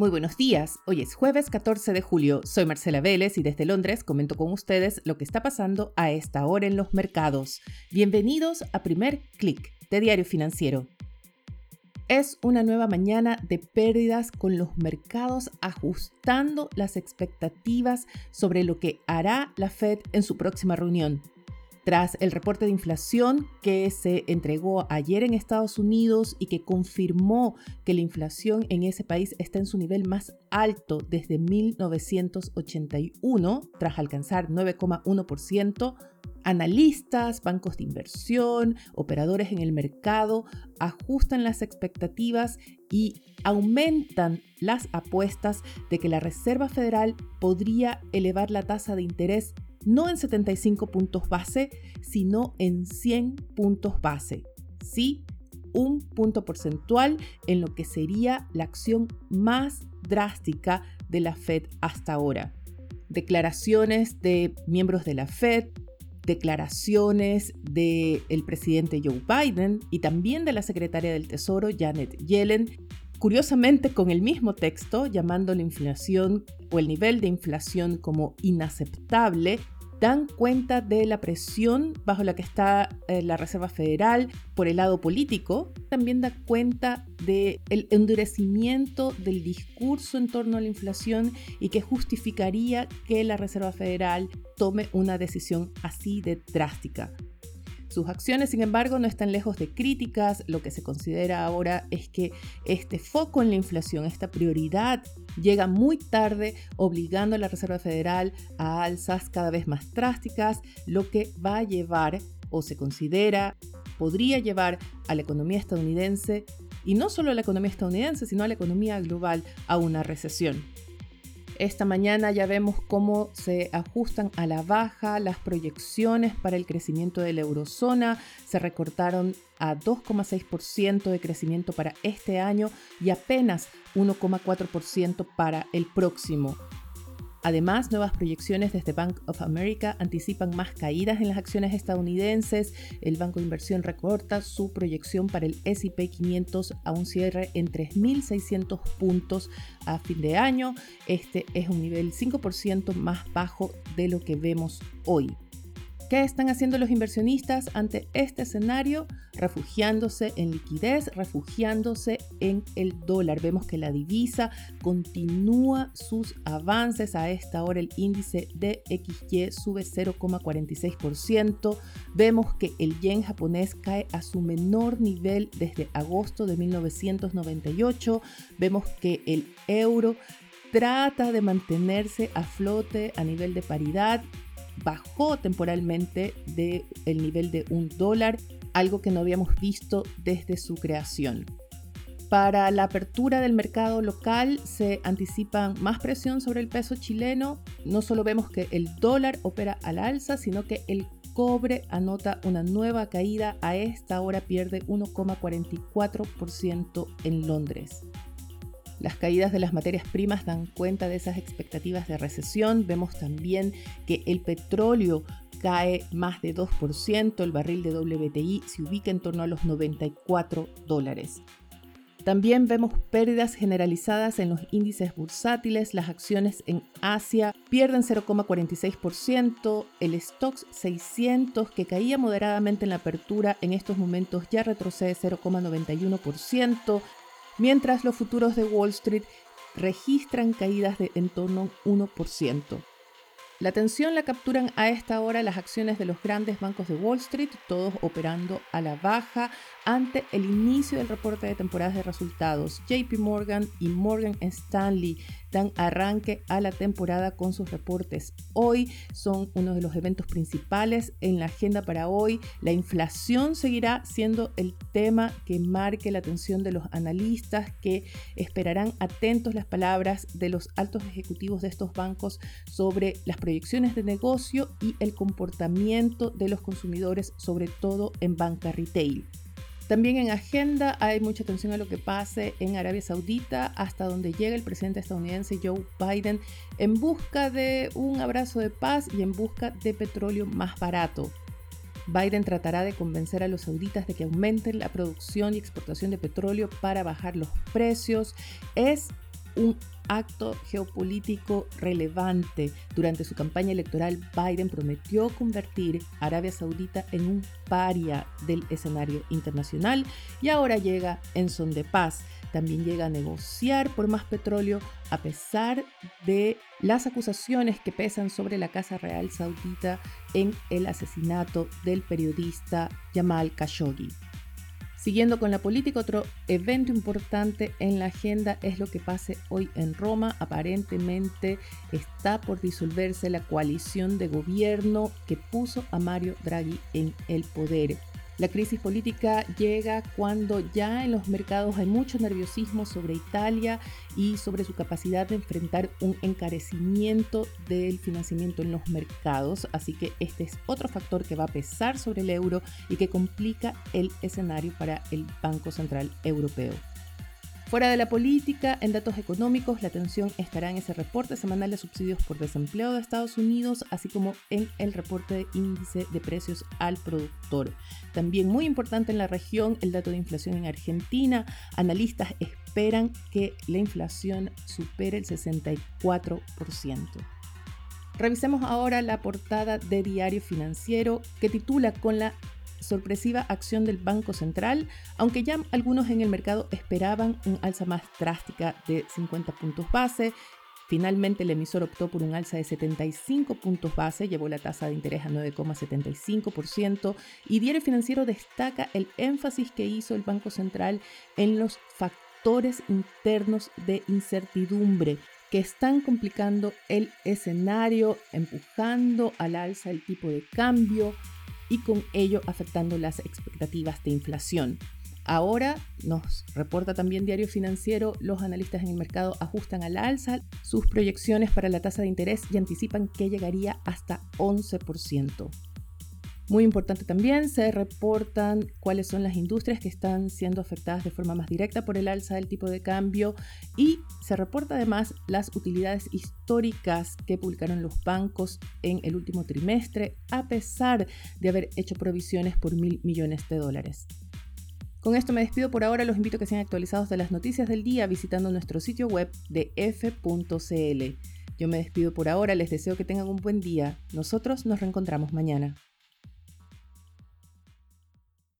Muy buenos días, hoy es jueves 14 de julio, soy Marcela Vélez y desde Londres comento con ustedes lo que está pasando a esta hora en los mercados. Bienvenidos a Primer Click de Diario Financiero. Es una nueva mañana de pérdidas con los mercados ajustando las expectativas sobre lo que hará la Fed en su próxima reunión. Tras el reporte de inflación que se entregó ayer en Estados Unidos y que confirmó que la inflación en ese país está en su nivel más alto desde 1981, tras alcanzar 9,1%, Analistas, bancos de inversión, operadores en el mercado ajustan las expectativas y aumentan las apuestas de que la Reserva Federal podría elevar la tasa de interés no en 75 puntos base, sino en 100 puntos base. Sí, un punto porcentual en lo que sería la acción más drástica de la Fed hasta ahora. Declaraciones de miembros de la Fed, declaraciones del presidente Joe Biden y también de la secretaria del Tesoro Janet Yellen, curiosamente con el mismo texto llamando la inflación o el nivel de inflación como inaceptable dan cuenta de la presión bajo la que está eh, la Reserva Federal por el lado político, también da cuenta del endurecimiento del discurso en torno a la inflación y que justificaría que la Reserva Federal tome una decisión así de drástica. Sus acciones, sin embargo, no están lejos de críticas. Lo que se considera ahora es que este foco en la inflación, esta prioridad, llega muy tarde, obligando a la Reserva Federal a alzas cada vez más drásticas, lo que va a llevar, o se considera, podría llevar a la economía estadounidense, y no solo a la economía estadounidense, sino a la economía global, a una recesión. Esta mañana ya vemos cómo se ajustan a la baja las proyecciones para el crecimiento de la eurozona. Se recortaron a 2,6% de crecimiento para este año y apenas 1,4% para el próximo. Además, nuevas proyecciones desde Bank of America anticipan más caídas en las acciones estadounidenses. El banco de inversión recorta su proyección para el SP 500 a un cierre en 3.600 puntos a fin de año. Este es un nivel 5% más bajo de lo que vemos hoy. ¿Qué están haciendo los inversionistas ante este escenario? Refugiándose en liquidez, refugiándose en el dólar. Vemos que la divisa continúa sus avances. A esta hora el índice de XY sube 0,46%. Vemos que el yen japonés cae a su menor nivel desde agosto de 1998. Vemos que el euro trata de mantenerse a flote a nivel de paridad bajó temporalmente del el nivel de un dólar, algo que no habíamos visto desde su creación. Para la apertura del mercado local se anticipa más presión sobre el peso chileno. No solo vemos que el dólar opera al alza, sino que el cobre anota una nueva caída. A esta hora pierde 1,44% en Londres. Las caídas de las materias primas dan cuenta de esas expectativas de recesión. Vemos también que el petróleo cae más de 2%, el barril de WTI se ubica en torno a los 94 dólares. También vemos pérdidas generalizadas en los índices bursátiles, las acciones en Asia pierden 0,46%, el Stocks 600 que caía moderadamente en la apertura en estos momentos ya retrocede 0,91%, mientras los futuros de Wall Street registran caídas de en torno a 1%. La atención la capturan a esta hora las acciones de los grandes bancos de Wall Street, todos operando a la baja ante el inicio del reporte de temporadas de resultados. JP Morgan y Morgan Stanley dan arranque a la temporada con sus reportes. Hoy son uno de los eventos principales en la agenda para hoy. La inflación seguirá siendo el tema que marque la atención de los analistas que esperarán atentos las palabras de los altos ejecutivos de estos bancos sobre las proyecciones de negocio y el comportamiento de los consumidores, sobre todo en banca retail. También en agenda hay mucha atención a lo que pase en Arabia Saudita, hasta donde llega el presidente estadounidense Joe Biden en busca de un abrazo de paz y en busca de petróleo más barato. Biden tratará de convencer a los sauditas de que aumenten la producción y exportación de petróleo para bajar los precios. Es un acto geopolítico relevante. Durante su campaña electoral, Biden prometió convertir Arabia Saudita en un paria del escenario internacional y ahora llega en son de paz. También llega a negociar por más petróleo a pesar de las acusaciones que pesan sobre la Casa Real Saudita en el asesinato del periodista Jamal Khashoggi. Siguiendo con la política, otro evento importante en la agenda es lo que pase hoy en Roma. Aparentemente está por disolverse la coalición de gobierno que puso a Mario Draghi en el poder. La crisis política llega cuando ya en los mercados hay mucho nerviosismo sobre Italia y sobre su capacidad de enfrentar un encarecimiento del financiamiento en los mercados. Así que este es otro factor que va a pesar sobre el euro y que complica el escenario para el Banco Central Europeo. Fuera de la política, en datos económicos, la atención estará en ese reporte semanal de subsidios por desempleo de Estados Unidos, así como en el reporte de índice de precios al productor. También muy importante en la región, el dato de inflación en Argentina. Analistas esperan que la inflación supere el 64%. Revisemos ahora la portada de Diario Financiero que titula con la sorpresiva acción del Banco Central, aunque ya algunos en el mercado esperaban un alza más drástica de 50 puntos base. Finalmente el emisor optó por un alza de 75 puntos base, llevó la tasa de interés a 9,75% y Diario Financiero destaca el énfasis que hizo el Banco Central en los factores internos de incertidumbre que están complicando el escenario, empujando al alza el tipo de cambio, y con ello afectando las expectativas de inflación. Ahora nos reporta también Diario Financiero, los analistas en el mercado ajustan al alza sus proyecciones para la tasa de interés y anticipan que llegaría hasta 11%. Muy importante también, se reportan cuáles son las industrias que están siendo afectadas de forma más directa por el alza del tipo de cambio y se reporta además las utilidades históricas que publicaron los bancos en el último trimestre a pesar de haber hecho provisiones por mil millones de dólares. Con esto me despido por ahora, los invito a que sean actualizados de las noticias del día visitando nuestro sitio web de f.cl. Yo me despido por ahora, les deseo que tengan un buen día. Nosotros nos reencontramos mañana.